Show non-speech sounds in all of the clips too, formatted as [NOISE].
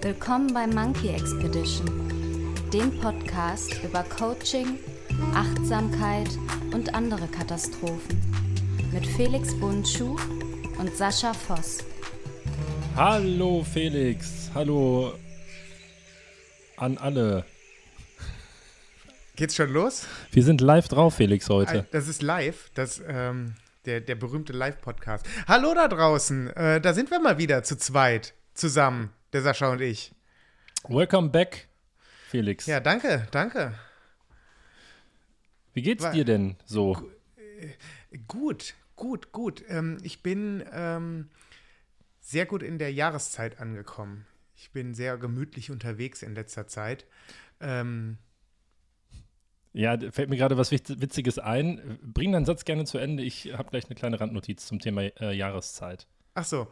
Willkommen bei Monkey Expedition, dem Podcast über Coaching, Achtsamkeit und andere Katastrophen mit Felix Buntschuh und Sascha Voss. Hallo Felix, hallo an alle. Geht's schon los? Wir sind live drauf, Felix, heute. Das ist live, das, ähm, der, der berühmte Live-Podcast. Hallo da draußen, äh, da sind wir mal wieder zu zweit, zusammen, der Sascha und ich. Welcome back, Felix. Ja, danke, danke. Wie geht's dir denn so? Gut, gut, gut. Ähm, ich bin ähm, sehr gut in der Jahreszeit angekommen. Ich bin sehr gemütlich unterwegs in letzter Zeit. Ähm, ja, fällt mir gerade was Witziges ein. Bring deinen Satz gerne zu Ende. Ich habe gleich eine kleine Randnotiz zum Thema äh, Jahreszeit. Ach so.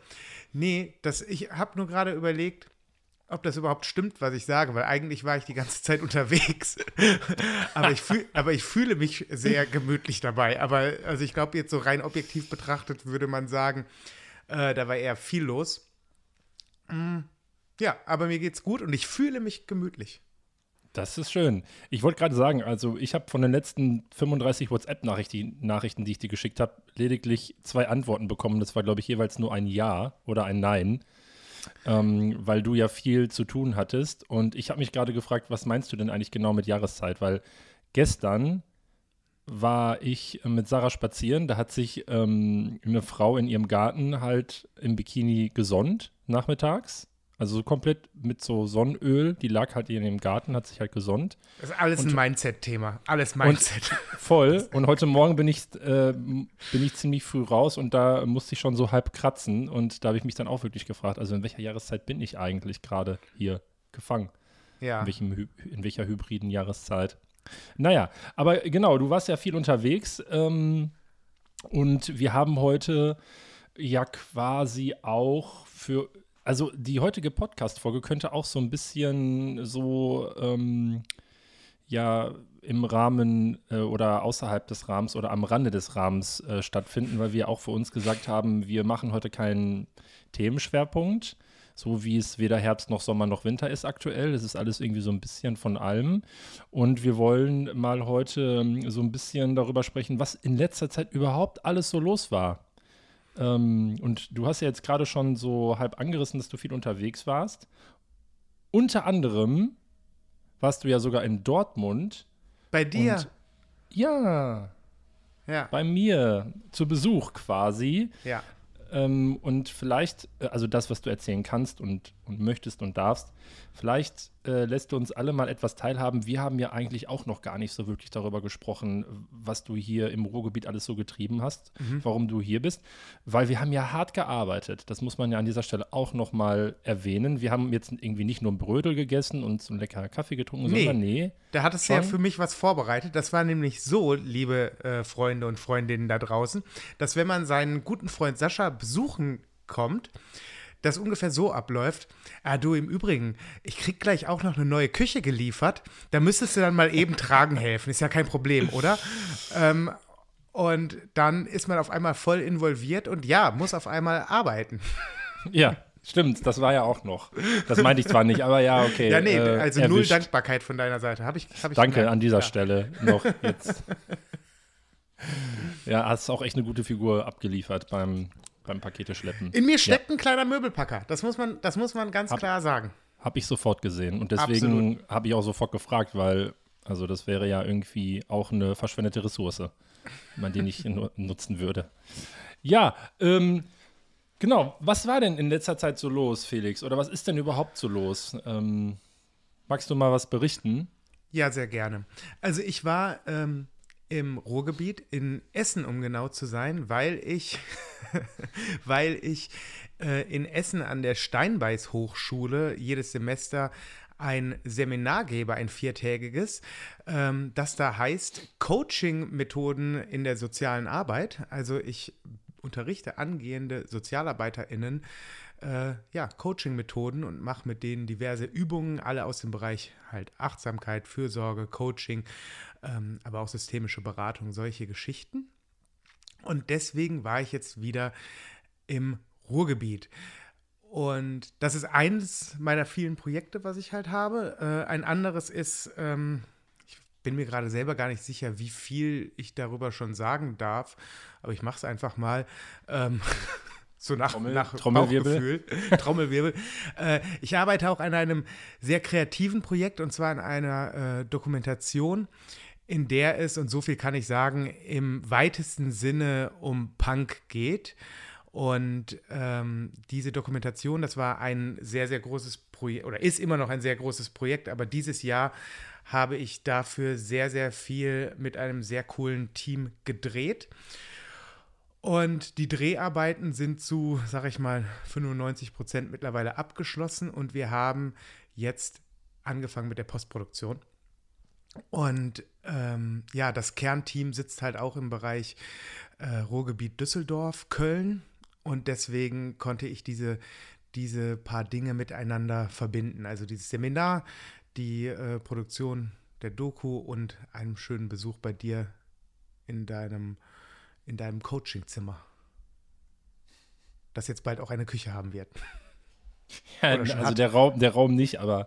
Nee, das, ich habe nur gerade überlegt, ob das überhaupt stimmt, was ich sage, weil eigentlich war ich die ganze Zeit [LAUGHS] unterwegs. aber, ich fühl, aber ich fühle mich sehr gemütlich dabei. Aber also ich glaube, jetzt so rein objektiv betrachtet würde man sagen, äh, da war eher viel los. Mm, ja, aber mir geht's gut und ich fühle mich gemütlich. Das ist schön. Ich wollte gerade sagen, also ich habe von den letzten 35 WhatsApp-Nachrichten, die ich dir geschickt habe, lediglich zwei Antworten bekommen. Das war, glaube ich, jeweils nur ein Ja oder ein Nein, ähm, weil du ja viel zu tun hattest. Und ich habe mich gerade gefragt, was meinst du denn eigentlich genau mit Jahreszeit? Weil gestern war ich mit Sarah spazieren. Da hat sich ähm, eine Frau in ihrem Garten halt im Bikini gesonnt nachmittags. Also so komplett mit so Sonnenöl, die lag halt in dem Garten, hat sich halt gesonnt. Das ist alles und, ein Mindset-Thema. Alles Mindset. Und [LAUGHS] voll. Und heute Morgen bin ich, äh, bin ich ziemlich früh raus und da musste ich schon so halb kratzen. Und da habe ich mich dann auch wirklich gefragt, also in welcher Jahreszeit bin ich eigentlich gerade hier gefangen? Ja. In, welchem, in welcher hybriden Jahreszeit? Naja, aber genau, du warst ja viel unterwegs. Ähm, und wir haben heute ja quasi auch für also die heutige Podcast-Folge könnte auch so ein bisschen so, ähm, ja, im Rahmen äh, oder außerhalb des Rahmens oder am Rande des Rahmens äh, stattfinden, weil wir auch für uns gesagt haben, wir machen heute keinen Themenschwerpunkt, so wie es weder Herbst noch Sommer noch Winter ist aktuell. Es ist alles irgendwie so ein bisschen von allem. Und wir wollen mal heute ähm, so ein bisschen darüber sprechen, was in letzter Zeit überhaupt alles so los war. Ähm, und du hast ja jetzt gerade schon so halb angerissen, dass du viel unterwegs warst. Unter anderem warst du ja sogar in Dortmund. Bei dir? Und, ja. Ja. Bei mir zu Besuch quasi. Ja. Ähm, und vielleicht, äh, also das, was du erzählen kannst und, und möchtest und darfst, vielleicht äh, lässt du uns alle mal etwas teilhaben. Wir haben ja eigentlich auch noch gar nicht so wirklich darüber gesprochen, was du hier im Ruhrgebiet alles so getrieben hast, mhm. warum du hier bist, weil wir haben ja hart gearbeitet. Das muss man ja an dieser Stelle auch noch mal erwähnen. Wir haben jetzt irgendwie nicht nur Brödel gegessen und so einen leckeren Kaffee getrunken, nee, sondern nee. Da hat es ja für mich was vorbereitet. Das war nämlich so, liebe äh, Freunde und Freundinnen da draußen, dass wenn man seinen guten Freund Sascha besuchen kommt, das ungefähr so abläuft. Ah, du, im Übrigen, ich krieg gleich auch noch eine neue Küche geliefert. Da müsstest du dann mal eben [LAUGHS] tragen helfen. Ist ja kein Problem, oder? Ähm, und dann ist man auf einmal voll involviert und ja, muss auf einmal arbeiten. [LAUGHS] Ja, Stimmt, das war ja auch noch. Das meinte ich zwar nicht, aber ja, okay. Ja, nee, äh, also erwischt. null Dankbarkeit von deiner Seite. Hab ich, hab ich Danke gemerkt. an dieser ja. Stelle noch [LAUGHS] jetzt. ja, hast auch echt eine gute Figur abgeliefert beim beim Pakete schleppen. In mir steckt ja. ein kleiner Möbelpacker. Das muss man, das muss man ganz hab, klar sagen. Habe ich sofort gesehen. Und deswegen habe ich auch sofort gefragt, weil, also das wäre ja irgendwie auch eine verschwendete Ressource, wenn man die nicht nutzen würde. Ja, ähm, genau. Was war denn in letzter Zeit so los, Felix? Oder was ist denn überhaupt so los? Ähm, magst du mal was berichten? Ja, sehr gerne. Also ich war ähm, im Ruhrgebiet, in Essen, um genau zu sein, weil ich, [LAUGHS] weil ich äh, in Essen an der Steinbeiß Hochschule jedes Semester ein Seminar gebe, ein viertägiges, ähm, das da heißt Coaching-Methoden in der sozialen Arbeit. Also ich unterrichte angehende SozialarbeiterInnen äh, ja, Coaching-Methoden und mache mit denen diverse Übungen, alle aus dem Bereich halt Achtsamkeit, Fürsorge, Coaching, ähm, aber auch systemische Beratung, solche Geschichten. Und deswegen war ich jetzt wieder im Ruhrgebiet. Und das ist eines meiner vielen Projekte, was ich halt habe. Äh, ein anderes ist, ähm, ich bin mir gerade selber gar nicht sicher, wie viel ich darüber schon sagen darf, aber ich mache es einfach mal. Ähm, [LAUGHS] so nach, Trommel, nach Trommelwirbel. [LAUGHS] Trommelwirbel. Äh, ich arbeite auch an einem sehr kreativen Projekt und zwar an einer äh, Dokumentation, in der es, und so viel kann ich sagen, im weitesten Sinne um Punk geht. Und ähm, diese Dokumentation, das war ein sehr, sehr großes Projekt oder ist immer noch ein sehr großes Projekt, aber dieses Jahr habe ich dafür sehr, sehr viel mit einem sehr coolen Team gedreht. Und die Dreharbeiten sind zu, sag ich mal, 95 Prozent mittlerweile abgeschlossen und wir haben jetzt angefangen mit der Postproduktion. Und ähm, ja, das Kernteam sitzt halt auch im Bereich äh, Ruhrgebiet Düsseldorf, Köln und deswegen konnte ich diese, diese paar Dinge miteinander verbinden. Also dieses Seminar, die äh, Produktion der Doku und einen schönen Besuch bei dir in deinem in deinem Coachingzimmer, das jetzt bald auch eine Küche haben wird. [LAUGHS] Ja, also der Raum, der Raum nicht, aber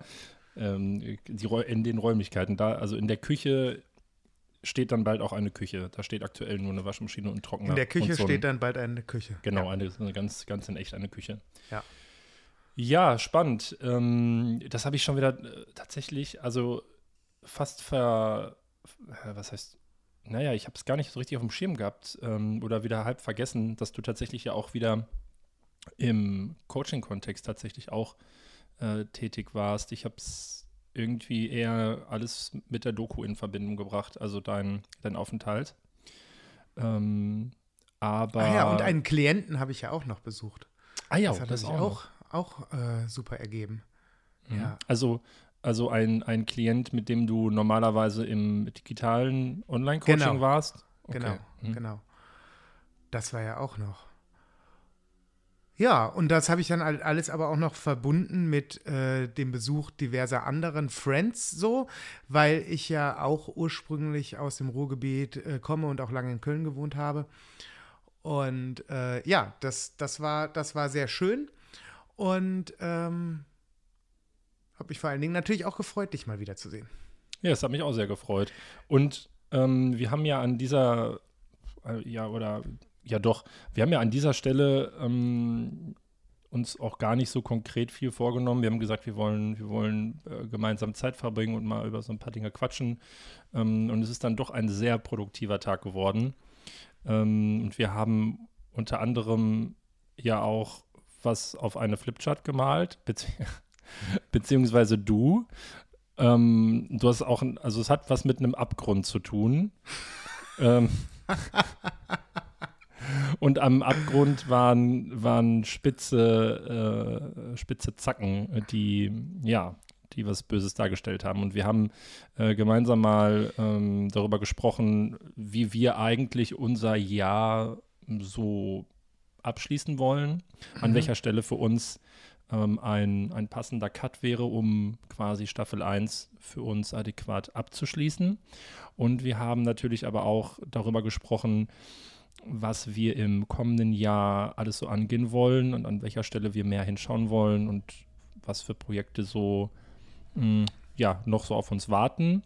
ähm, die, in den Räumlichkeiten da, also in der Küche steht dann bald auch eine Küche. Da steht aktuell nur eine Waschmaschine und Trockner. In der Küche so ein- steht dann bald eine Küche. Genau, Ja. eine, eine ganz, ganz in echt eine Küche. Ja. Ja, spannend. Ähm, das habe ich schon wieder äh, tatsächlich, also fast ver. äh, Was heißt. Naja, ich habe es gar nicht so richtig auf dem Schirm gehabt ähm, oder wieder halb vergessen, dass du tatsächlich ja auch wieder im Coaching-Kontext tatsächlich auch äh, tätig warst. Ich habe es irgendwie eher alles mit der Doku in Verbindung gebracht, also dein, dein Aufenthalt. Ähm, aber. Ach ja, und einen Klienten habe ich ja auch noch besucht. Ah ja, das hat das sich auch. auch, auch äh, super ergeben. Mhm. Ja. Also, also ein, ein Klient, mit dem du normalerweise im digitalen Online-Coaching Genau. warst. Genau, Mhm. genau. Das war ja auch noch. Ja, und das habe ich dann alles aber auch noch verbunden mit äh, dem Besuch diverser anderen Friends so, weil ich ja auch ursprünglich aus dem Ruhrgebiet äh, komme und auch lange in Köln gewohnt habe. Und äh, ja, das, das, war, das war sehr schön und ähm, habe mich vor allen Dingen natürlich auch gefreut, dich mal wiederzusehen. Ja, es hat mich auch sehr gefreut. Und ähm, wir haben ja an dieser, äh, ja, oder ja doch, wir haben ja an dieser Stelle ähm, uns auch gar nicht so konkret viel vorgenommen. Wir haben gesagt, wir wollen, wir wollen äh, gemeinsam Zeit verbringen und mal über so ein paar Dinge quatschen. Ähm, und es ist dann doch ein sehr produktiver Tag geworden. Ähm, und wir haben unter anderem ja auch was auf eine Flipchart gemalt, [LAUGHS] bezieh [LAUGHS] beziehungsweise du. Ähm, du hast auch, also es hat was mit einem Abgrund zu tun. [LAUGHS] ähm, und am Abgrund waren, waren spitze, äh, spitze Zacken, die, ja, die was Böses dargestellt haben. Und wir haben äh, gemeinsam mal ähm, darüber gesprochen, wie wir eigentlich unser Jahr so abschließen wollen, an Mhm. welcher Stelle für uns ähm, ein, ein passender Cut wäre, um quasi Staffel 1 für uns adäquat abzuschließen. Und wir haben natürlich aber auch darüber gesprochen, was wir im kommenden Jahr alles so angehen wollen und an welcher Stelle wir mehr hinschauen wollen und was für Projekte so mh, ja, noch so auf uns warten.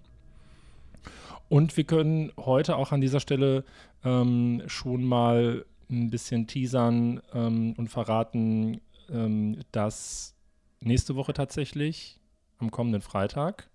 Und wir können heute auch an dieser Stelle ähm, schon mal ein bisschen teasern ähm, und verraten, ähm, dass nächste Woche tatsächlich am kommenden Freitag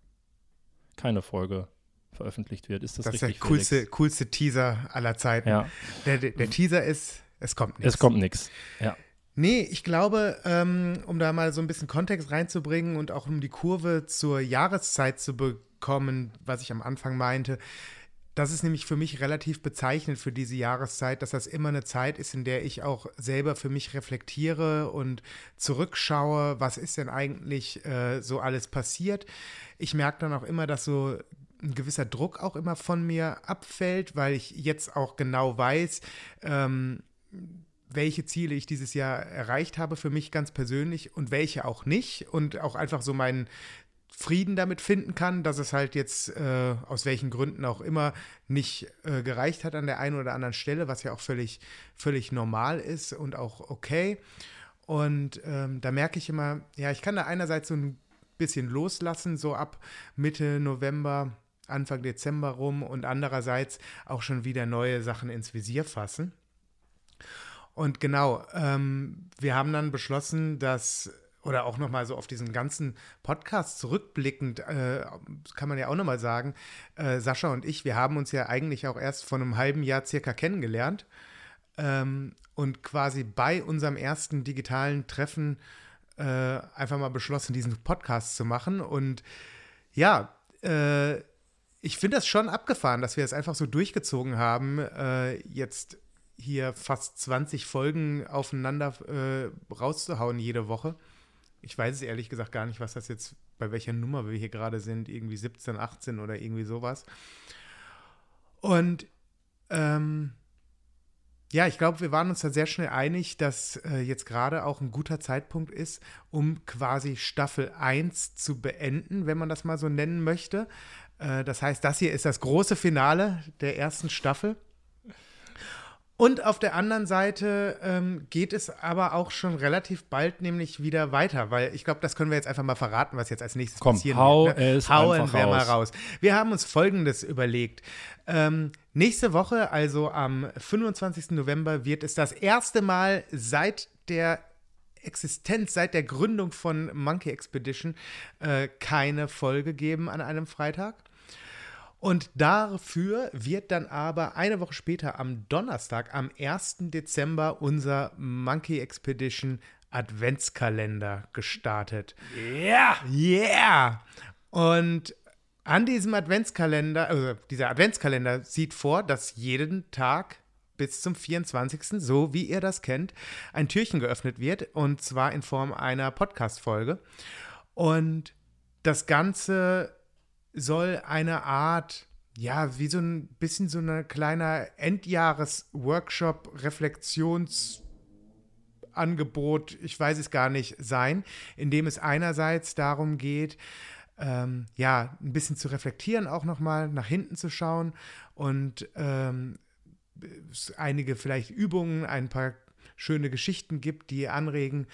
keine Folge veröffentlicht wird. Ist das, Das ist der richtig? coolste, Felix? coolste Teaser aller Zeiten. Ja, Der, der, der Teaser ist, es kommt nichts. es kommt nichts. Ja. Nee, ich glaube, ähm, um da mal so ein bisschen Kontext reinzubringen und auch um die Kurve zur Jahreszeit zu bekommen, was ich am Anfang meinte, das ist nämlich für mich relativ bezeichnend für diese Jahreszeit, dass das immer eine Zeit ist, in der ich auch selber für mich reflektiere und zurückschaue, was ist denn eigentlich äh, so alles passiert. Ich merke dann auch immer, dass so ein gewisser Druck auch immer von mir abfällt, weil ich jetzt auch genau weiß, ähm, welche Ziele ich dieses Jahr erreicht habe für mich ganz persönlich und welche auch nicht und auch einfach so meinen Frieden damit finden kann, dass es halt jetzt äh, aus welchen Gründen auch immer nicht äh, gereicht hat an der einen oder anderen Stelle, was ja auch völlig, völlig normal ist und auch okay. Und ähm, da merke ich immer, ja, ich kann da einerseits so ein bisschen loslassen, so ab Mitte November, Anfang Dezember rum und andererseits auch schon wieder neue Sachen ins Visier fassen. Und genau, ähm, wir haben dann beschlossen, dass oder auch nochmal so auf diesen ganzen Podcast zurückblickend, äh, kann man ja auch nochmal sagen, äh, Sascha und ich, wir haben uns ja eigentlich auch erst vor einem halben Jahr circa kennengelernt ähm, und quasi bei unserem ersten digitalen Treffen äh, einfach mal beschlossen, diesen Podcast zu machen. Und ja, äh, ich finde das schon abgefahren, dass wir es einfach so durchgezogen haben, äh, jetzt hier fast 20 Folgen aufeinander äh, rauszuhauen jede Woche. Ich weiß es ehrlich gesagt gar nicht, was das jetzt, bei welcher Nummer wir hier gerade sind, irgendwie 17, 18 oder irgendwie sowas. Und ähm, ja, ich glaube, wir waren uns da sehr schnell einig, dass äh, jetzt gerade auch ein guter Zeitpunkt ist, um quasi Staffel 1 zu beenden, wenn man das mal so nennen möchte. Äh, das heißt, das hier ist das große Finale der ersten Staffel. Und auf der anderen Seite ähm, geht es aber auch schon relativ bald nämlich wieder weiter, weil ich glaube, das können wir jetzt einfach mal verraten, was jetzt als nächstes Komm, passieren hau wird. Ne? es Hauen wir mal raus. raus. Wir haben uns Folgendes überlegt. Ähm, nächste Woche, also am 25. November, wird es das erste Mal seit der Existenz, seit der Gründung von Monkey Expedition äh, keine Folge geben an einem Freitag. Und dafür wird dann aber eine Woche später am Donnerstag, am 1. Dezember, unser Monkey Expedition Adventskalender gestartet. Ja! Yeah! Und an diesem Adventskalender, also dieser Adventskalender sieht vor, dass jeden Tag bis zum 24., so wie ihr das kennt, ein Türchen geöffnet wird und zwar in Form einer Podcast-Folge. Und das Ganze soll eine Art, ja, wie so ein bisschen so ein kleiner Endjahres-Workshop, Reflexions- Angebot, ich weiß es gar nicht, sein, in dem es einerseits darum geht, ähm, ja, ein bisschen zu reflektieren, auch nochmal nach hinten zu schauen und ähm, einige vielleicht Übungen, ein paar schöne Geschichten gibt, die anregen,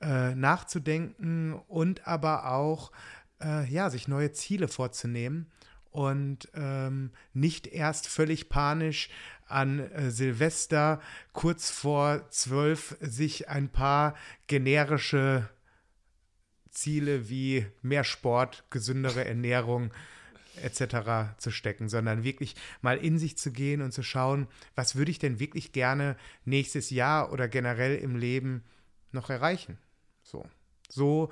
äh, nachzudenken und aber auch, äh, ja, sich neue Ziele vorzunehmen und ähm, nicht erst völlig panisch an äh, Silvester kurz vor zwölf sich ein paar generische Ziele wie mehr Sport, gesündere Ernährung etc. zu stecken, sondern wirklich mal in sich zu gehen und zu schauen, was würde ich denn wirklich gerne nächstes Jahr oder generell im Leben noch erreichen. So, so,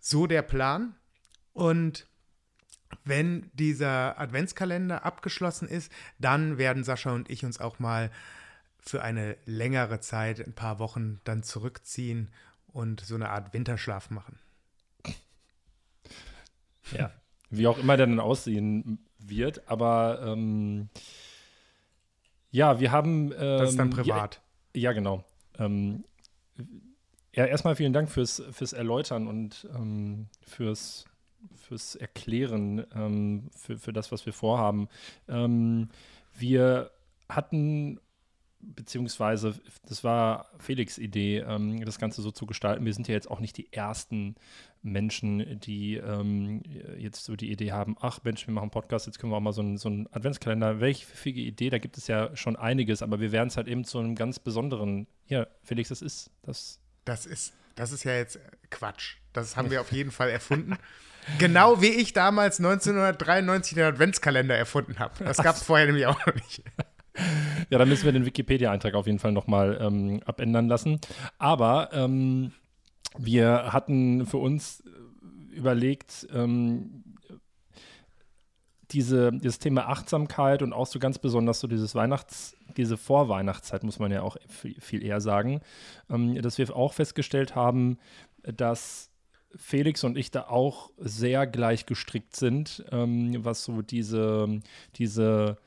so der Plan. Und wenn dieser Adventskalender abgeschlossen ist, dann werden Sascha und ich uns auch mal für eine längere Zeit, ein paar Wochen, dann zurückziehen und so eine Art Winterschlaf machen. Ja. Wie auch immer der dann aussehen wird, aber ähm, ja, wir haben. Ähm, Das ist dann privat. Ja, ja genau. Ähm, ja, erstmal vielen Dank fürs, fürs Erläutern und ähm, fürs, fürs Erklären ähm, für, für das, was wir vorhaben. Ähm, wir hatten, beziehungsweise das war Felix' Idee, ähm, das Ganze so zu gestalten. Wir sind ja jetzt auch nicht die ersten Menschen, die ähm, jetzt so die Idee haben, ach Mensch, wir machen einen Podcast, jetzt können wir auch mal so einen, so Adventskalender. Welche pfiffige Idee, da gibt es ja schon einiges, aber wir werden es halt eben zu einem ganz besonderen, ja, Felix, das ist das. Das ist, das ist ja jetzt Quatsch. Das haben wir [LAUGHS] auf jeden Fall erfunden. Genau wie ich damals 1993 den Adventskalender erfunden habe. Das gab es vorher nämlich auch noch nicht. [LAUGHS] Ja, dann müssen wir den Wikipedia-Eintrag auf jeden Fall nochmal ähm, abändern lassen. Aber ähm, wir hatten für uns überlegt, ähm, diese, dieses Thema Achtsamkeit und auch so ganz besonders so dieses Weihnachts, diese Vorweihnachtszeit, muss man ja auch viel, eher sagen, ähm, dass wir auch festgestellt haben, dass Felix und ich da auch sehr gleich gestrickt sind, ähm, was so diese, diese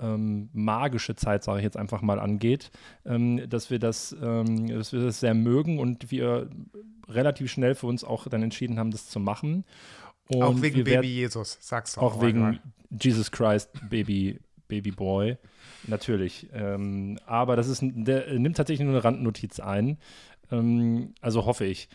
ähm, magische Zeit, sage ich jetzt einfach mal, angeht, ähm, dass wir das, ähm, dass wir das sehr mögen und wir relativ schnell für uns auch dann entschieden haben, das zu machen. Und auch wegen Baby werden- Jesus, sagst du auch mal. wegen Jesus Christ, Baby, Baby Boy. Natürlich. Ähm, aber das ist, der nimmt tatsächlich nur eine Randnotiz ein. Ähm, also hoffe ich.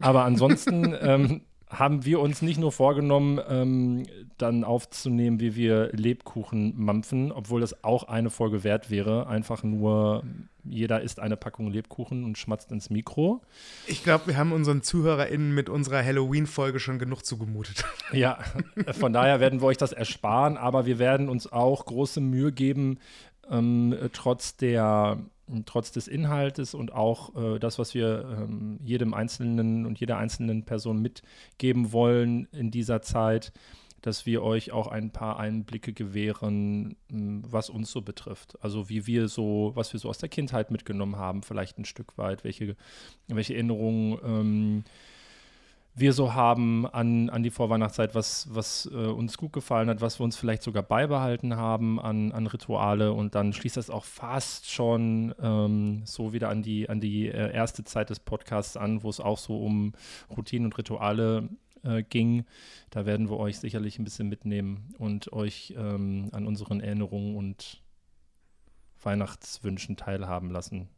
Aber ansonsten [LAUGHS] ähm, haben wir uns nicht nur vorgenommen, ähm, dann aufzunehmen, wie wir Lebkuchen mampfen, obwohl das auch eine Folge wert wäre. Einfach nur, jeder isst eine Packung Lebkuchen und schmatzt ins Mikro. Ich glaube, wir haben unseren ZuhörerInnen mit unserer Halloween-Folge schon genug zugemutet. [LAUGHS] Ja, von daher werden wir euch das ersparen, aber wir werden uns auch große Mühe geben, ähm, trotz der trotz des Inhaltes und auch äh, das, was wir ähm, jedem Einzelnen und jeder einzelnen Person mitgeben wollen in dieser Zeit, dass wir euch auch ein paar Einblicke gewähren, was uns so betrifft. Also wie wir so, was wir so aus der Kindheit mitgenommen haben, vielleicht ein Stück weit, welche, welche Erinnerungen ähm, wir so haben an, an die Vorweihnachtszeit, was, was äh, uns gut gefallen hat, was wir uns vielleicht sogar beibehalten haben an, an Rituale und dann schließt das auch fast schon ähm, so wieder an die, an die äh, erste Zeit des Podcasts an, wo es auch so um Routinen und Rituale äh, ging. Da werden wir euch sicherlich ein bisschen mitnehmen und euch ähm, an unseren Erinnerungen und Weihnachtswünschen teilhaben lassen.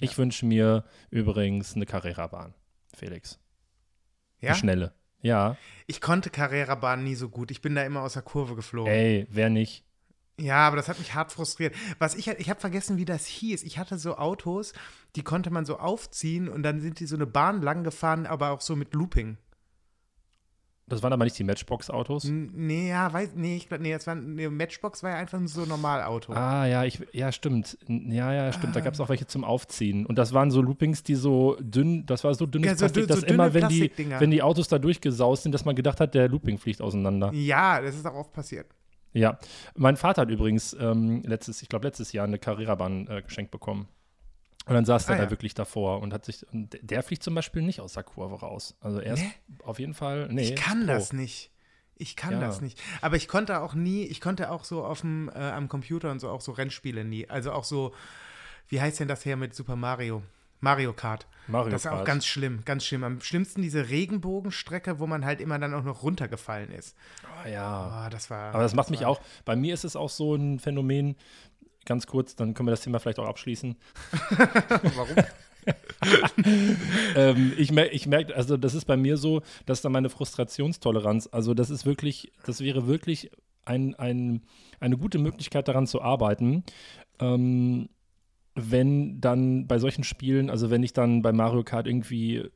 Ja. Ich wünsche mir übrigens eine Carrera-Bahn, Felix. Ja? Die schnelle. Ja. Ich konnte Carrera-Bahn nie so gut. Ich bin da immer aus der Kurve geflogen. Ey, wer nicht? Ja, aber das hat mich hart frustriert. Was ich ich habe vergessen, wie das hieß. Ich hatte so Autos, die konnte man so aufziehen und dann sind die so eine Bahn lang gefahren, aber auch so mit Looping. Das waren aber nicht die Matchbox-Autos? Nee, ja, weiß, nee, ich glaube, nee, das war, nee, Matchbox war ja einfach so ein Normalauto. Ah, ja, ich, ja, stimmt. Ja, ja, stimmt. Da gab es auch welche zum Aufziehen. Und das waren so Loopings, die so dünn, das war so dünnes ja, so, Plastik, dass so immer, wenn die, wenn die Autos da durchgesaust sind, dass man gedacht hat, der Looping fliegt auseinander. Ja, das ist auch oft passiert. Ja, mein Vater hat übrigens ähm, letztes, ich glaube letztes Jahr eine Carrera-Bahn äh, geschenkt bekommen. Und dann saß ah, der ja. da wirklich davor und hat sich, und der fliegt zum Beispiel nicht aus der Kurve raus. Also er ist nee? auf jeden Fall, nee. Ich kann das nicht. Ich kann ja. das nicht. Aber ich konnte auch nie, ich konnte auch so auf dem, äh, am Computer und so auch so Rennspiele nie. Also auch so, wie heißt denn das her mit Super Mario? Mario Kart. Mario das ist Kart. auch ganz schlimm, ganz schlimm. Am schlimmsten diese Regenbogenstrecke, wo man halt immer dann auch noch runtergefallen ist. Oh ja. Oh, das war. Aber das, das macht mich auch. Bei mir ist es auch so ein Phänomen, ganz kurz, dann können wir das Thema vielleicht auch abschließen. [LAUGHS] Warum? [LAUGHS] ähm, ich merke, ich merk, also das ist bei mir so, dass da meine Frustrationstoleranz, also das ist wirklich, das wäre wirklich ein, ein, eine gute Möglichkeit daran zu arbeiten. Ähm, wenn dann bei solchen Spielen, also wenn ich dann bei Mario Kart irgendwie,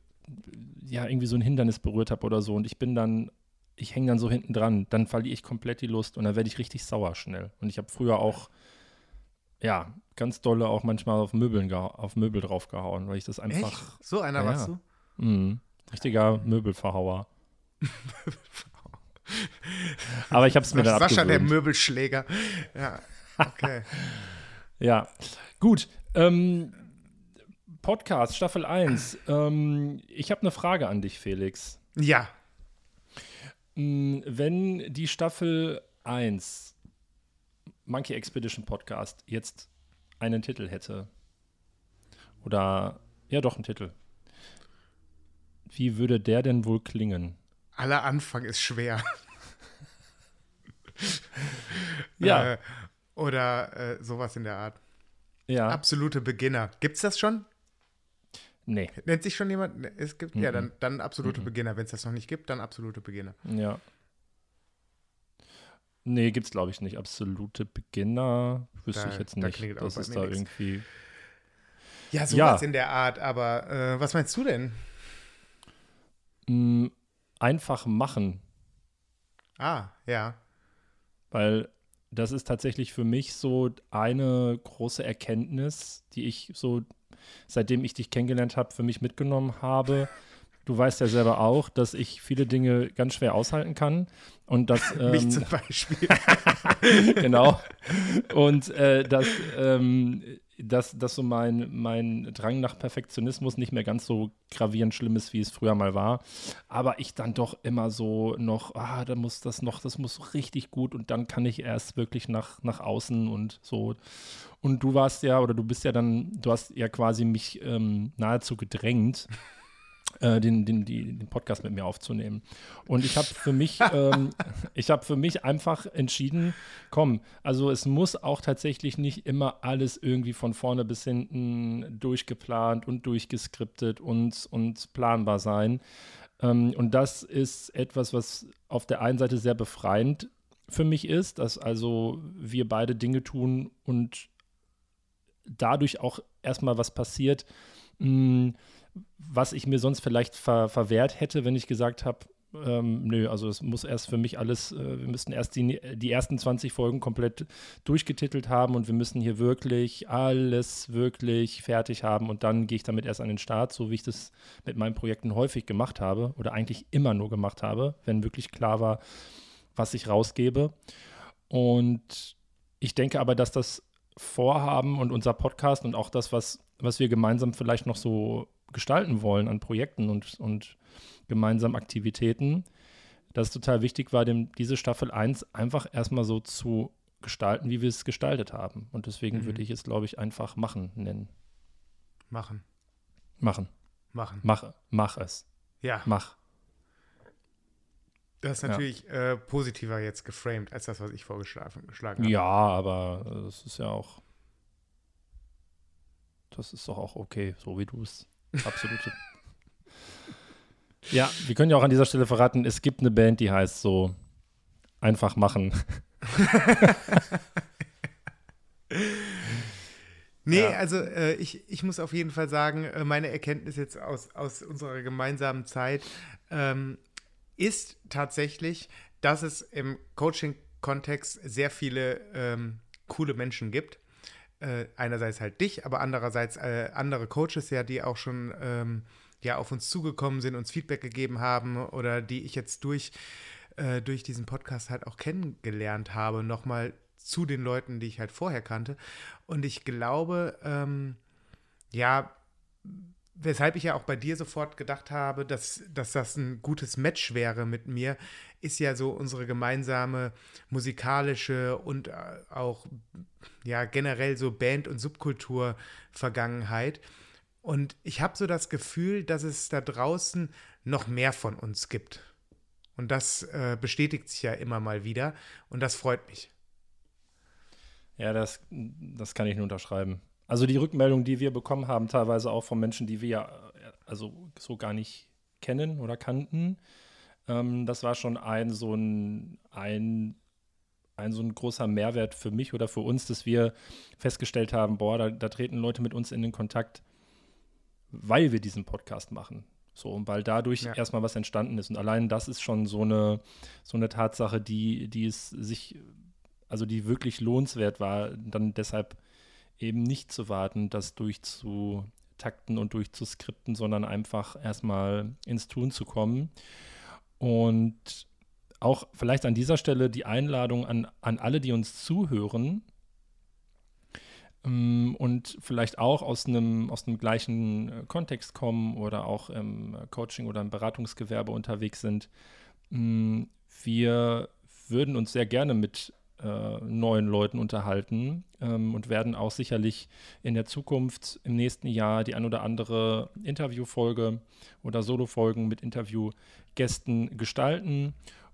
ja, irgendwie so ein Hindernis berührt habe oder so und ich bin dann, ich hänge dann so hinten dran, dann verliere ich komplett die Lust und dann werde ich richtig sauer schnell. Und ich habe früher auch ja, ganz dolle auch manchmal auf, Möbeln auf Möbel draufgehauen, weil ich das einfach. Echt? So einer ja, warst du? Mhm. Richtiger [LAUGHS] Möbelverhauer. Aber ich habe es mir dann Sascha, abgewöhnt. der Möbelschläger. Ja, okay. [LAUGHS] ja, gut. Ähm, Podcast Staffel 1. Ähm, ich habe eine Frage an dich, Felix. Ja. Mm, wenn die Staffel 1 Monkey Expedition Podcast jetzt einen Titel hätte, oder ja doch einen Titel, wie würde der denn wohl klingen? Aller Anfang ist schwer. [LAUGHS] ja. Äh, oder äh, sowas in der Art. Ja. Absolute Beginner. Gibt's das schon? Nee. Nennt sich schon jemand? Es gibt, -mm. ja, dann, dann absolute mm Beginner. Wenn es das noch nicht gibt, dann absolute Beginner. Ja. Nee, gibt's glaube ich nicht. Absolute Beginner wüsste da, ich jetzt nicht. Da das ist da nix. irgendwie. Ja, sowas ja. in der Art, aber äh, was meinst du denn? Mm, einfach machen. Ah, ja. Weil das ist tatsächlich für mich so eine große Erkenntnis, die ich so, seitdem ich dich kennengelernt habe, für mich mitgenommen habe. Du weißt ja selber auch, dass ich viele Dinge ganz schwer aushalten kann. Und das, [LAUGHS] ähm, Mich zum Beispiel. [LAUGHS] genau. Und äh, dass, ähm, dass, dass so mein, mein Drang nach Perfektionismus nicht mehr ganz so gravierend schlimm ist, wie es früher mal war. Aber ich dann doch immer so noch, ah, da muss das noch, das muss richtig gut und dann kann ich erst wirklich nach, nach außen und so. Und du warst ja, oder du bist ja dann, du hast ja quasi mich ähm, nahezu gedrängt den, den, die, den Podcast mit mir aufzunehmen. Und ich habe für mich, [LAUGHS] ähm, ich habe für mich einfach entschieden, komm, also es muss auch tatsächlich nicht immer alles irgendwie von vorne bis hinten durchgeplant und durchgeskriptet und, und planbar sein. Ähm, und das ist etwas, was auf der einen Seite sehr befreiend für mich ist, dass also wir beide Dinge tun und dadurch auch erstmal was passiert, mh, was ich mir sonst vielleicht ver verwehrt hätte, wenn ich gesagt habe, ähm, nö, also es muss erst für mich alles, äh, wir müssten erst die, die ersten 20 Folgen komplett durchgetitelt haben und wir müssen hier wirklich alles wirklich fertig haben und dann gehe ich damit erst an den Start, so wie ich das mit meinen Projekten häufig gemacht habe oder eigentlich immer nur gemacht habe, wenn wirklich klar war, was ich rausgebe. Und ich denke aber, dass das Vorhaben und unser Podcast und auch das, was, was wir gemeinsam vielleicht noch so gestalten wollen an Projekten und, und gemeinsamen Aktivitäten, dass es total wichtig war, dem, diese Staffel 1 einfach erstmal so zu gestalten, wie wir es gestaltet haben. Und deswegen mhm. würde ich es, glaube ich, einfach machen nennen. Machen. Machen. Machen. Mach, mach es. Ja. Mach. Das ist natürlich ja. äh, positiver jetzt geframed als das, was ich vorgeschlagen habe. Ja, aber das ist ja auch. Das ist doch auch okay, so wie du es absolut. ja, wir können ja auch an dieser Stelle verraten, es gibt eine Band, die heißt so einfach machen. [LAUGHS] Nee, ja. also äh, ich, ich muss auf jeden Fall sagen, äh, meine Erkenntnis jetzt aus, aus unserer gemeinsamen Zeit ähm, ist tatsächlich, dass es im Coaching-Kontext sehr viele ähm, coole Menschen gibt. Äh, einerseits halt dich, aber andererseits äh, andere Coaches ja, die auch schon ähm, ja auf uns zugekommen sind, uns Feedback gegeben haben oder die ich jetzt durch, äh, durch diesen Podcast halt auch kennengelernt habe, nochmal zu den Leuten, die ich halt vorher kannte. Und ich glaube, ähm, ja, weshalb ich ja auch bei dir sofort gedacht habe, dass, dass das ein gutes Match wäre mit mir, ist ja so unsere gemeinsame musikalische und äh, auch ja generell so Band- und Subkultur-Vergangenheit. Und ich habe so das Gefühl, dass es da draußen noch mehr von uns gibt. Und das äh, bestätigt sich ja immer mal wieder und das freut mich. Ja, das, das kann ich nur unterschreiben. Also die Rückmeldung, die wir bekommen haben, teilweise auch von Menschen, die wir ja äh, also so gar nicht kennen oder kannten, ähm, das war schon ein so ein, ein, ein so ein großer Mehrwert für mich oder für uns, dass wir festgestellt haben, boah, da, da treten Leute mit uns in den Kontakt, weil wir diesen Podcast machen. So, und weil dadurch ja. erstmal was entstanden ist. Und allein das ist schon so eine, so eine Tatsache, die, die es sich, also die wirklich lohnenswert war, dann deshalb eben nicht zu warten, das durchzutakten und durchzuskripten, sondern einfach erstmal ins Tun zu kommen. Und auch vielleicht an dieser Stelle die Einladung an, an alle, die uns zuhören ähm, und vielleicht auch aus einem, aus einem gleichen äh, Kontext kommen oder auch im Coaching oder im Beratungsgewerbe unterwegs sind. Ähm, wir würden uns sehr gerne mit äh, neuen Leuten unterhalten ähm, und werden auch sicherlich in der Zukunft im nächsten Jahr die ein oder andere Interviewfolge oder Solofolgen mit Interviewgästen gestalten.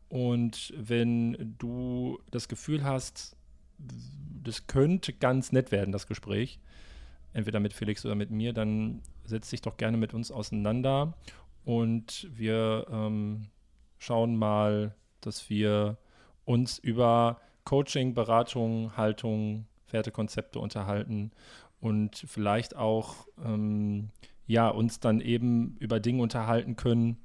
Und wenn du das Gefühl hast, das könnte ganz nett werden, das Gespräch, entweder mit Felix oder mit mir, dann setz dich doch gerne mit uns auseinander und wir ähm, schauen mal, dass wir uns über Coaching, Beratung, Haltung, Wertekonzepte unterhalten und vielleicht auch ähm, ja, uns dann eben über Dinge unterhalten können,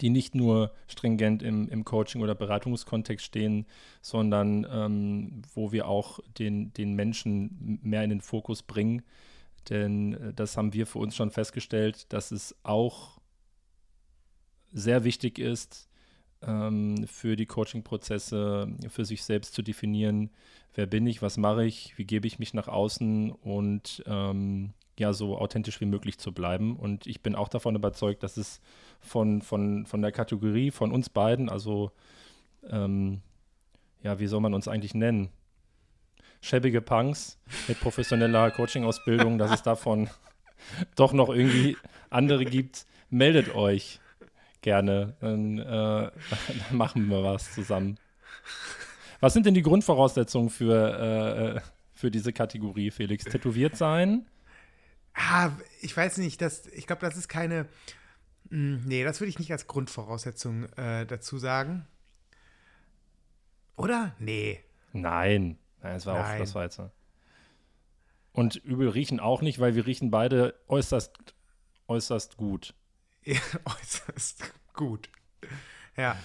die nicht nur stringent im, im Coaching- oder Beratungskontext stehen, sondern ähm, wo wir auch den, den Menschen mehr in den Fokus bringen. Denn äh, das haben wir für uns schon festgestellt, dass es auch sehr wichtig ist, ähm, für die Coaching-Prozesse, für sich selbst zu definieren, wer bin ich, was mache ich, wie gebe ich mich nach außen und ähm, ja, so authentisch wie möglich zu bleiben. Und ich bin auch davon überzeugt, dass es von, von, von der Kategorie von uns beiden, also ähm, ja, wie soll man uns eigentlich nennen? Schäbige Punks mit professioneller Coaching-Ausbildung, dass es davon [LAUGHS] doch noch irgendwie andere gibt, meldet euch gerne. Dann, äh, [LAUGHS] dann machen wir was zusammen. Was sind denn die Grundvoraussetzungen für, äh, für diese Kategorie, Felix? Tätowiert sein? Ah, ich weiß nicht, das, ich glaube, das ist keine. Hm, nee, das würde ich nicht als Grundvoraussetzung äh, dazu sagen. Oder? Nee. Nein. Nein, das war Nein. auch, das war jetzt. Und übel riechen auch nicht, weil wir riechen beide äußerst, äußerst gut. [LAUGHS] Äußerst gut. Ja.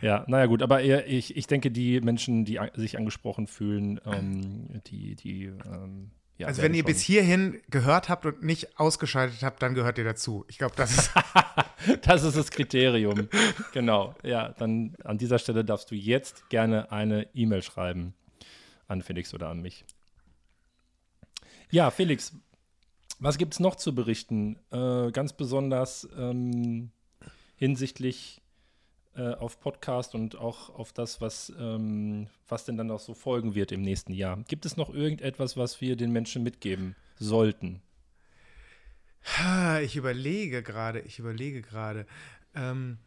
Ja, naja gut, aber eher, ich, ich denke, die Menschen, die sich angesprochen fühlen, ähm, die, die ähm, ja, also wenn ihr bis hierhin gehört habt und nicht ausgeschaltet habt, dann gehört ihr dazu. Ich glaube, das ist [LAUGHS] das ist das Kriterium. genau. Ja, dann an dieser Stelle darfst du jetzt gerne eine E-Mail schreiben an Felix oder an mich. Ja, Felix, was gibt es noch zu berichten? Äh, ganz besonders ähm, hinsichtlich äh, auf Podcast und auch auf das, was, ähm, was denn dann auch so folgen wird im nächsten Jahr. Gibt es noch irgendetwas, was wir den Menschen mitgeben sollten? Ich überlege gerade, ich überlege gerade. Ähm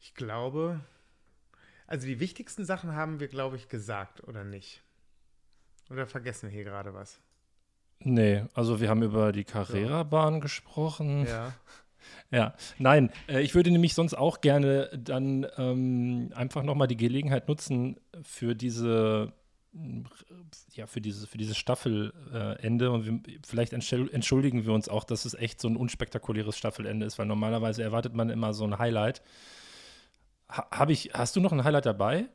ich glaube, also die wichtigsten Sachen haben wir, glaube ich, gesagt, oder nicht? Oder vergessen wir hier gerade was? Nee, also wir haben über die Carrera-Bahn gesprochen. Ja. [LAUGHS] Ja, nein, äh, ich würde nämlich sonst auch gerne dann ähm, einfach nochmal die Gelegenheit nutzen für diese ja, für dieses, für dieses Staffelende äh, und wir, vielleicht entschuldigen wir uns auch, dass es echt so ein unspektakuläres Staffelende ist, weil normalerweise erwartet man immer so ein Highlight. Ha, ich, hast du noch ein Highlight dabei?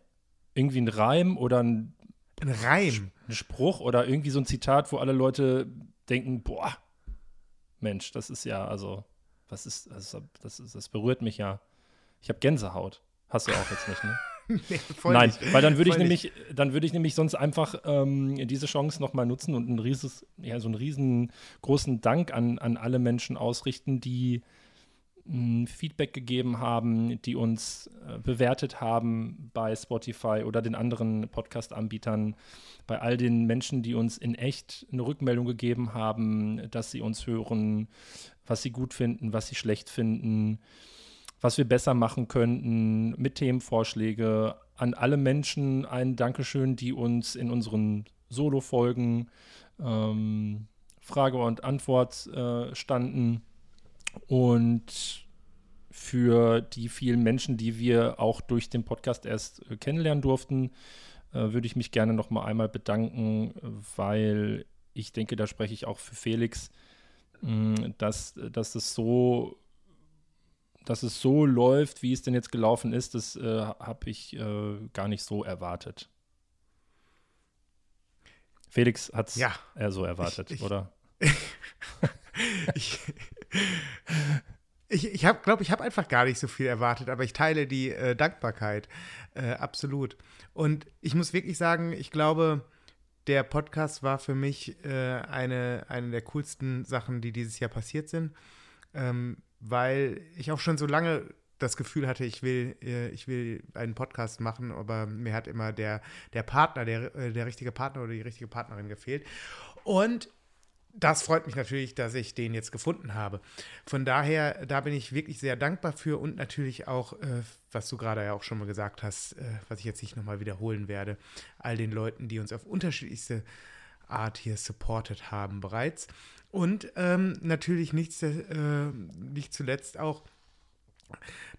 Irgendwie ein Reim oder ein, ein Reim? Ein Spruch oder irgendwie so ein Zitat, wo alle Leute denken, boah, Mensch, das ist ja, also was ist, das, das, das berührt mich ja. Ich habe Gänsehaut. Hast du auch jetzt nicht, ne? [LAUGHS] nee, Nein, nicht. weil dann würde ich nämlich, dann würde ich nämlich sonst einfach ähm, diese Chance nochmal nutzen und ein rieses, ja, so einen riesengroßen Dank an, an alle Menschen ausrichten, die Feedback gegeben haben, die uns äh, bewertet haben bei Spotify oder den anderen Podcast-Anbietern, bei all den Menschen, die uns in echt eine Rückmeldung gegeben haben, dass sie uns hören, was sie gut finden, was sie schlecht finden, was wir besser machen könnten, mit Themenvorschläge. An alle Menschen ein Dankeschön, die uns in unseren Solo-Folgen ähm, Frage und Antwort äh, standen. Und für die vielen Menschen, die wir auch durch den Podcast erst äh, kennenlernen durften, äh, würde ich mich gerne noch mal einmal bedanken, weil ich denke, da spreche ich auch für Felix, Mm, dass, dass es so dass es so läuft, wie es denn jetzt gelaufen ist, das äh, habe ich äh, gar nicht so erwartet. Felix hat es ja, eher so erwartet, ich, ich, oder? [LAUGHS] ich ich, glaube, ich habe einfach gar nicht so viel erwartet, aber ich teile die äh, Dankbarkeit äh, absolut. Und ich muss wirklich sagen, ich glaube, der Podcast war für mich äh, eine, eine der coolsten Sachen, die dieses Jahr passiert sind, ähm, weil ich auch schon so lange das Gefühl hatte, ich will, äh, ich will einen Podcast machen, aber mir hat immer der, der Partner, der, äh, der richtige Partner oder die richtige Partnerin gefehlt. Und das freut mich natürlich, dass ich den jetzt gefunden habe. Von daher, da bin ich wirklich sehr dankbar für und natürlich auch, äh, was du gerade ja auch schon mal gesagt hast, äh, was ich jetzt nicht nochmal wiederholen werde, all den Leuten, die uns auf unterschiedlichste Art hier supported haben bereits. Und ähm, natürlich nichts, äh, nicht zuletzt auch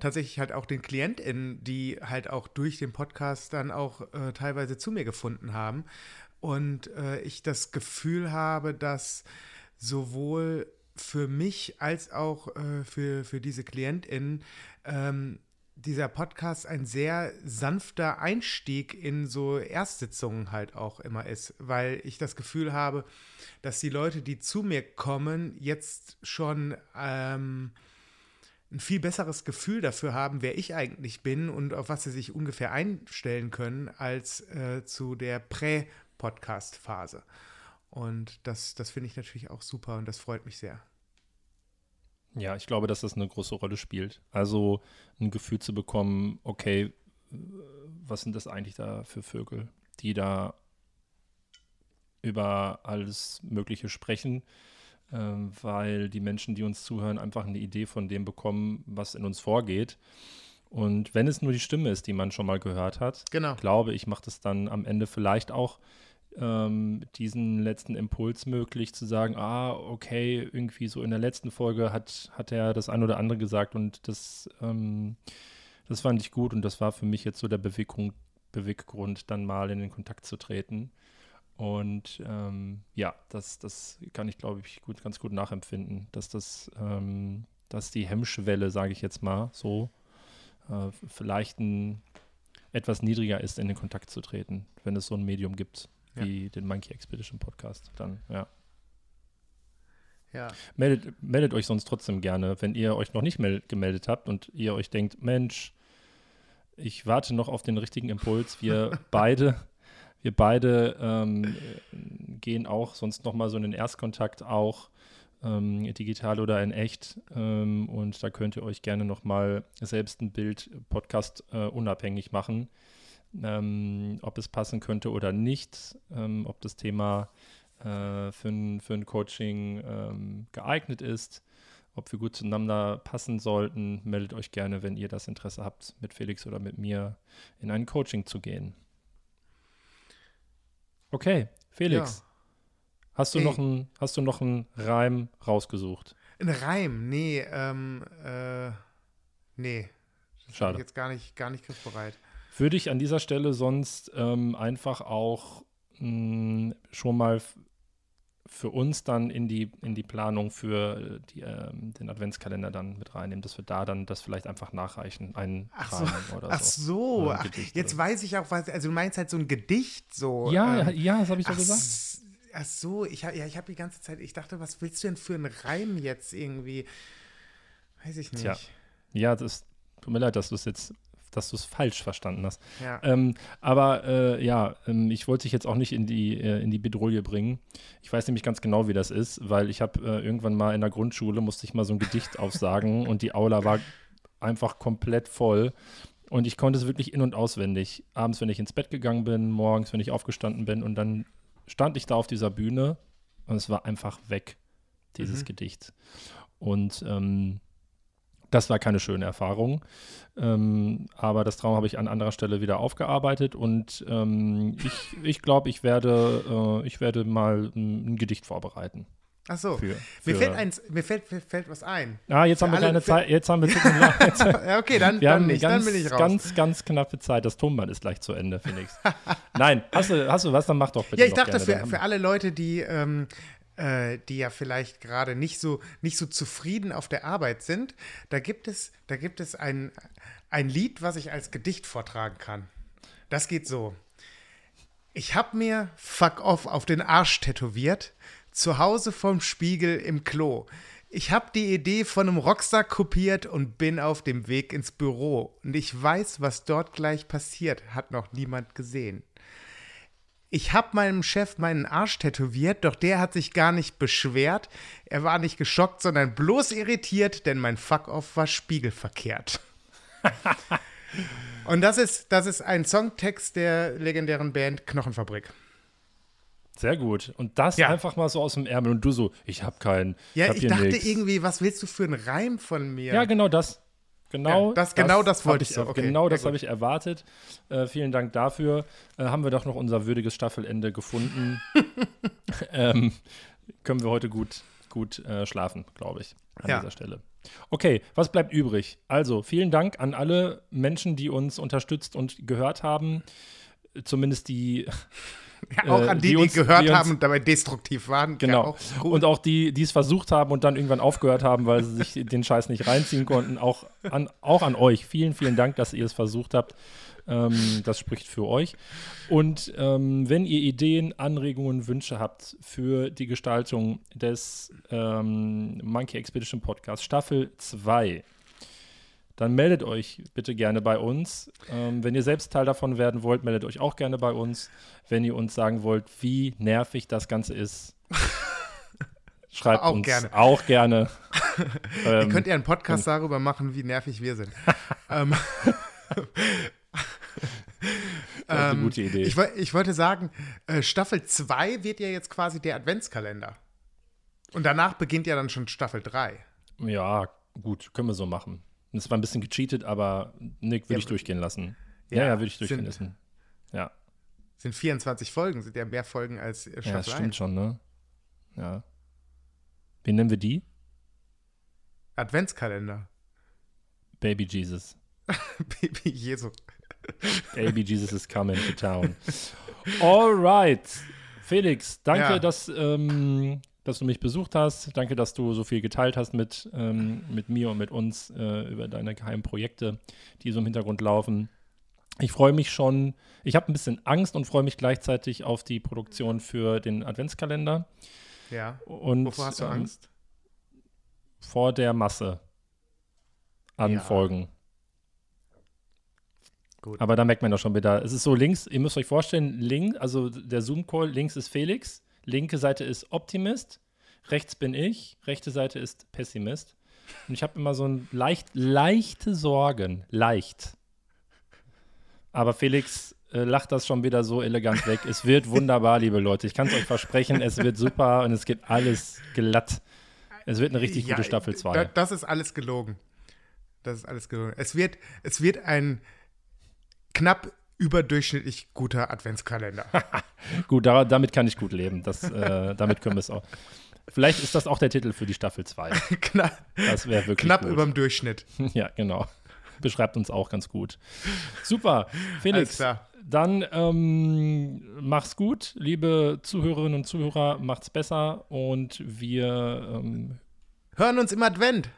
tatsächlich halt auch den KlientInnen, die halt auch durch den Podcast dann auch äh, teilweise zu mir gefunden haben und äh, ich das Gefühl habe, dass sowohl für mich als auch äh, für, für diese KlientInnen ähm, dieser Podcast ein sehr sanfter Einstieg in so Erstsitzungen halt auch immer ist, weil ich das Gefühl habe, dass die Leute, die zu mir kommen, jetzt schon ähm, ein viel besseres Gefühl dafür haben, wer ich eigentlich bin und auf was sie sich ungefähr einstellen können, als äh, zu der Prä- Podcast-Phase. Und das, das finde ich natürlich auch super und das freut mich sehr. Ja, ich glaube, dass das eine große Rolle spielt. Also ein Gefühl zu bekommen, okay, was sind das eigentlich da für Vögel, die da über alles Mögliche sprechen, ähm, weil die Menschen, die uns zuhören, einfach eine Idee von dem bekommen, was in uns vorgeht. Und wenn es nur die Stimme ist, die man schon mal gehört hat, Genau. glaube ich, macht es dann am Ende vielleicht auch ähm, diesen letzten Impuls möglich zu sagen, ah, okay, irgendwie so in der letzten Folge hat, hat er das ein oder andere gesagt und das, ähm, das fand ich gut und das war für mich jetzt so der Bewegung, Beweggrund, dann mal in den Kontakt zu treten. Und ähm, ja, das, das kann ich, glaube ich, gut, ganz gut nachempfinden, dass das, ähm, dass die Hemmschwelle, sage ich jetzt mal so, äh, vielleicht ein, etwas niedriger ist, in den Kontakt zu treten, wenn es so ein Medium gibt, wie den Monkey Expedition Podcast. Dann, ja. Ja. Meldet, meldet euch sonst trotzdem gerne, wenn ihr euch noch nicht mel gemeldet habt und ihr euch denkt, Mensch, ich warte noch auf den richtigen Impuls. Wir [LAUGHS] beide, wir beide ähm, gehen auch sonst noch mal so in den Erstkontakt auch ähm, digital oder in echt. Ähm, und da könnt ihr euch gerne noch mal selbst ein Bild Podcast äh, unabhängig machen, ähm, ob es passen könnte oder nicht, ähm, ob das Thema äh, für, ein, für ein Coaching ähm, geeignet ist, ob wir gut zueinander passen sollten. Meldet euch gerne, wenn ihr das Interesse habt, mit Felix oder mit mir in ein Coaching zu gehen. Okay, Felix, hast, du Ey. noch ein, hast du noch einen Reim rausgesucht? Ein Reim, nee, ähm, äh, nee. Das bin Schade. ich jetzt gar nicht, gar nicht griffbereit. Würde ich an dieser Stelle sonst ähm, einfach auch mh, schon mal für uns dann in die, in die Planung für äh, die, ähm, den Adventskalender dann mit reinnehmen, dass wir da dann das vielleicht einfach nachreichen, einen Ach so, oder Ach so. so, Oder ein ach, jetzt weiß ich auch, was, also du meinst halt so ein Gedicht so. Ja, ähm, ja, das habe ich doch ach, gesagt. ach so, ich, hab- ja, ich habe die ganze Zeit, ich dachte, was willst du denn für einen Reim jetzt irgendwie? Weiß ich nicht. Tja. Ja, das tut mir leid, dass du es jetzt, dass du es falsch verstanden hast. Ja. Ähm, aber äh, ja, ähm, ich wollte dich jetzt auch nicht in die, äh, in die Bedrohung bringen. Ich weiß nämlich ganz genau, wie das ist, weil ich habe äh, irgendwann mal in der Grundschule, musste ich mal so ein Gedicht [LAUGHS] aufsagen und die Aula war einfach komplett voll. Und ich konnte es wirklich in- und auswendig. Abends, wenn ich ins Bett gegangen bin, morgens, wenn ich aufgestanden bin und dann stand ich da auf dieser Bühne und es war einfach weg, dieses Mhm. Gedicht. Und ähm, das war keine schöne Erfahrung. Ähm, aber das Trauma habe ich an anderer Stelle wieder aufgearbeitet und ähm, ich, ich glaube, ich werde, äh, ich werde mal ein, Gedicht vorbereiten. Ach so. Für, Mir für- fällt eins, mir fällt, fällt, was ein. Ah, jetzt für haben wir keine Zeit. Jetzt haben wir zu [LAUGHS] [LAUGHS] Ja, okay, dann, wir dann haben nicht, ganz, dann bin ich raus. ganz, ganz knappe Zeit. Das Tonband ist gleich zu Ende, Felix. Nein, hast du, hast du was? Dann mach doch [LAUGHS] bitte Ja, ich dachte, gerne. für, für alle Leute, die, ähm, äh, die ja vielleicht gerade nicht so, nicht so zufrieden auf der Arbeit sind, da gibt es, da gibt es ein, ein Lied, was ich als Gedicht vortragen kann. Das geht so. Ich hab mir Fuck off auf den Arsch tätowiert, zu Hause vom Spiegel im Klo. Ich hab die Idee von einem Rockstar kopiert und bin auf dem Weg ins Büro. Und ich weiß, was dort gleich passiert, hat noch niemand gesehen. Ich hab meinem Chef meinen Arsch tätowiert, doch der hat sich gar nicht beschwert. Er war nicht geschockt, sondern bloß irritiert, denn mein Fuck-Off war spiegelverkehrt. [LAUGHS] Und das ist, das ist ein Songtext der legendären Band Knochenfabrik. Sehr gut. Und das Ja. einfach mal so aus dem Ärmel. Und du so, ich habe keinen. Ja, hab ich dachte nix. irgendwie, was willst du für einen Reim von mir? Ja, genau das. Genau Ja, das- genau das wollte ich so, okay, genau das habe ich erwartet. Äh, vielen Dank dafür. Äh, haben wir doch noch unser würdiges Staffelende gefunden. [LAUGHS] ähm, können wir heute gut, gut äh, schlafen, glaube ich, an Ja. dieser Stelle. Okay, was bleibt übrig? Also, vielen Dank an alle Menschen, die uns unterstützt und gehört haben. Zumindest die, [LAUGHS] Ja, auch äh, an die, die die, uns- gehört die uns- haben und dabei destruktiv waren. Genau. Ja, auch. Und auch die, die es versucht haben und dann irgendwann aufgehört haben, weil sie sich den Scheiß nicht reinziehen konnten. Auch an, auch an euch. Vielen, vielen Dank, dass ihr es versucht habt. Ähm, das spricht für euch. Und ähm, wenn ihr Ideen, Anregungen, Wünsche habt für die Gestaltung des ähm, Monkey Expedition Podcast Staffel 2, dann meldet euch bitte gerne bei uns. Ähm, wenn ihr selbst Teil davon werden wollt, meldet euch auch gerne bei uns. Wenn ihr uns sagen wollt, wie nervig das Ganze ist, [LAUGHS] schreibt Auch uns gerne. auch gerne. [LAUGHS] Ihr ähm, könnt ja einen Podcast darüber machen, wie nervig wir sind. [LAUGHS] ähm, Das ist eine gute Idee. Ich, ich wollte sagen, äh, Staffel 2 wird ja jetzt quasi der Adventskalender. Und danach beginnt ja dann schon Staffel 3. Ja, gut, können wir so machen. Das war ein bisschen gecheatet, aber Nick würde Ja, ich durchgehen lassen. ja, Ja, ja, würde ich durchgehen sind- lassen. Ja, Sind 24 Folgen, sind ja mehr Folgen als äh, Staffel ja das 1. stimmt schon, ne? Ja. Wie nennen wir die? Adventskalender. Baby Jesus. [LAUGHS] Baby Jesu. Baby Jesus is coming to town. Alright. Felix, danke, Ja. dass, ähm, dass du mich besucht hast. Danke, dass du so viel geteilt hast mit, ähm, mit mir und mit uns äh, über deine geheimen Projekte, die so im Hintergrund laufen. Ich freue mich schon. Ich habe ein bisschen Angst und freue mich gleichzeitig auf die Produktion für den Adventskalender. Ja. Und, Wovor hast du ähm, Angst? Vor der Masse an Ja. Folgen. Gut. Aber da merkt man doch schon wieder, es ist so links, ihr müsst euch vorstellen, links, also der Zoom-Call, links ist Felix, linke Seite ist Optimist, rechts bin ich, rechte Seite ist Pessimist. Und ich habe immer so ein leicht, leichte Sorgen, leicht. Aber Felix äh, lacht das schon wieder so elegant weg. Es wird wunderbar, liebe Leute. Ich kann es euch versprechen, es wird super und es geht alles glatt. Es wird eine richtig Ja, gute Staffel da- 2. Das ist alles gelogen. Das ist alles gelogen. Es wird, es wird ein knapp überdurchschnittlich guter Adventskalender. [LAUGHS] Gut, da, damit kann ich gut leben. Das, äh, damit können wir es auch. Vielleicht ist das auch der Titel für die Staffel 2. [LAUGHS] knapp Das wäre wirklich knapp gut. über dem Durchschnitt. [LAUGHS] Ja, genau. Beschreibt uns auch ganz gut. Super. Felix, dann ähm, mach's gut. Liebe Zuhörerinnen und Zuhörer, macht's besser. Und wir, ähm, Hören uns im Advent.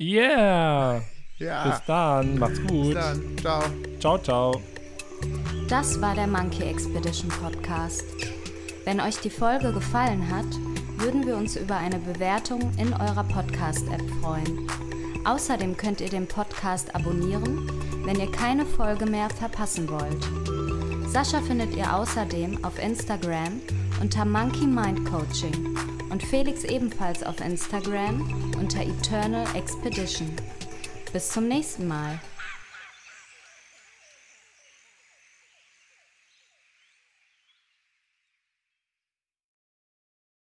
yeah. Ja. Bis dann. Macht's Bis gut. dann. Ciao. Ciao, ciao. Das war der Monkey Expedition Podcast. Wenn euch die Folge gefallen hat, würden wir uns über eine Bewertung in eurer Podcast-App freuen. Außerdem könnt ihr den Podcast abonnieren, wenn ihr keine Folge mehr verpassen wollt. Sascha findet ihr außerdem auf Instagram unter Monkey Mind Coaching und Felix ebenfalls auf Instagram unter Eternal Expedition. Bis zum nächsten Mal.